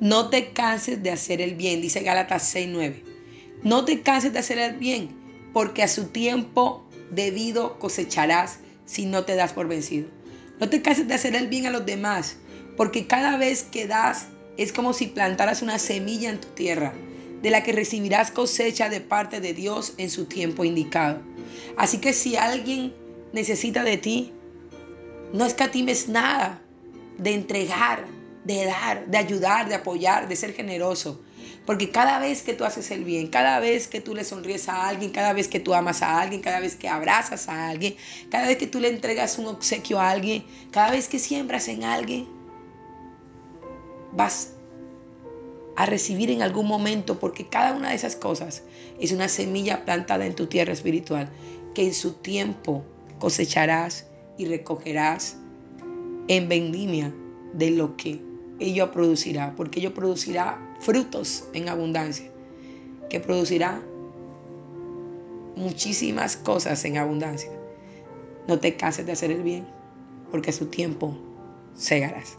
No te canses de hacer el bien, dice Gálatas 6:9. No te canses de hacer el bien, porque a su tiempo debido cosecharás si no te das por vencido. No te canses de hacer el bien a los demás, porque cada vez que das es como si plantaras una semilla en tu tierra, de la que recibirás cosecha de parte de Dios en su tiempo indicado. Así que si alguien necesita de ti, no escatimes nada de entregar, de dar, de ayudar, de apoyar, de ser generoso. Porque cada vez que tú haces el bien, cada vez que tú le sonríes a alguien, cada vez que tú amas a alguien, cada vez que abrazas a alguien, cada vez que tú le entregas un obsequio a alguien, cada vez que siembras en alguien, vas a recibir en algún momento, porque cada una de esas cosas es una semilla plantada en tu tierra espiritual, que en su tiempo cosecharás y recogerás en vendimia de lo que ello producirá, porque ello producirá frutos en abundancia, que producirá muchísimas cosas en abundancia. No te canses de hacer el bien, porque a su tiempo segarás.